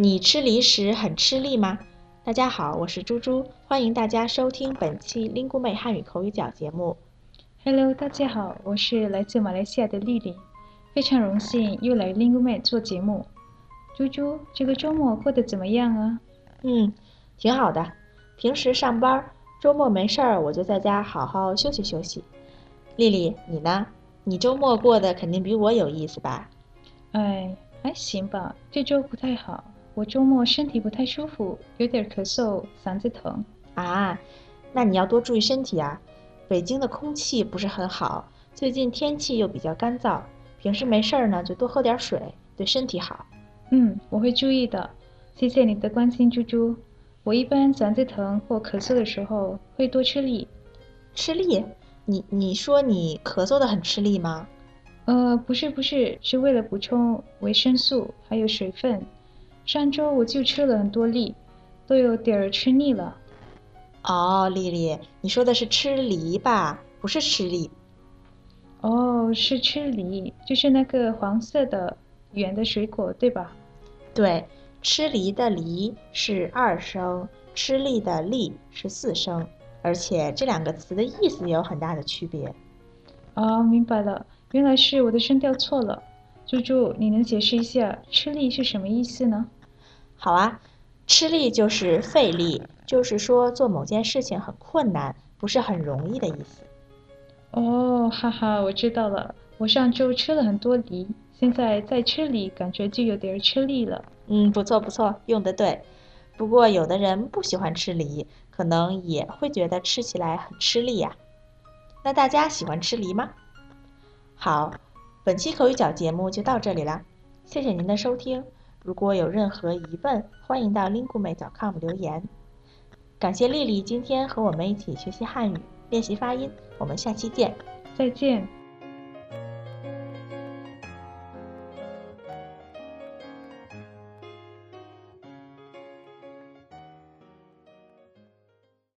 你吃梨时很吃力吗？大家好，我是猪猪，欢迎大家收听本期 Lingu 妹汉语口语角节目。Hello，大家好，我是来自马来西亚的丽丽，非常荣幸又来 Lingu 妹做节目。猪猪，这个周末过得怎么样啊？嗯，挺好的。平时上班，周末没事儿我就在家好好休息休息。丽丽，你呢？你周末过得肯定比我有意思吧？哎，还行吧，这周不太好。我周末身体不太舒服，有点咳嗽，嗓子疼。啊，那你要多注意身体啊。北京的空气不是很好，最近天气又比较干燥，平时没事儿呢就多喝点水，对身体好。嗯，我会注意的。谢谢你的关心，猪猪。我一般嗓子疼或咳嗽的时候会多吃力。吃力？你你说你咳嗽的很吃力吗？呃，不是不是，是为了补充维生素还有水分。上周我就吃了很多梨，都有点儿吃腻了。哦，丽丽，你说的是吃梨吧？不是吃梨。哦，是吃梨，就是那个黄色的圆的水果，对吧？对，吃梨的梨是二声，吃力的力是四声，而且这两个词的意思也有很大的区别。哦，明白了，原来是我的声调错了。猪猪，你能解释一下吃力是什么意思呢？好啊，吃力就是费力，就是说做某件事情很困难，不是很容易的意思。哦，哈哈，我知道了。我上周吃了很多梨，现在再吃梨，感觉就有点吃力了。嗯，不错不错，用的对。不过有的人不喜欢吃梨，可能也会觉得吃起来很吃力呀。那大家喜欢吃梨吗？好，本期口语角节目就到这里啦，谢谢您的收听。如果有任何疑问，欢迎到 linguemate.com 留言。感谢丽丽今天和我们一起学习汉语，练习发音。我们下期见，再见。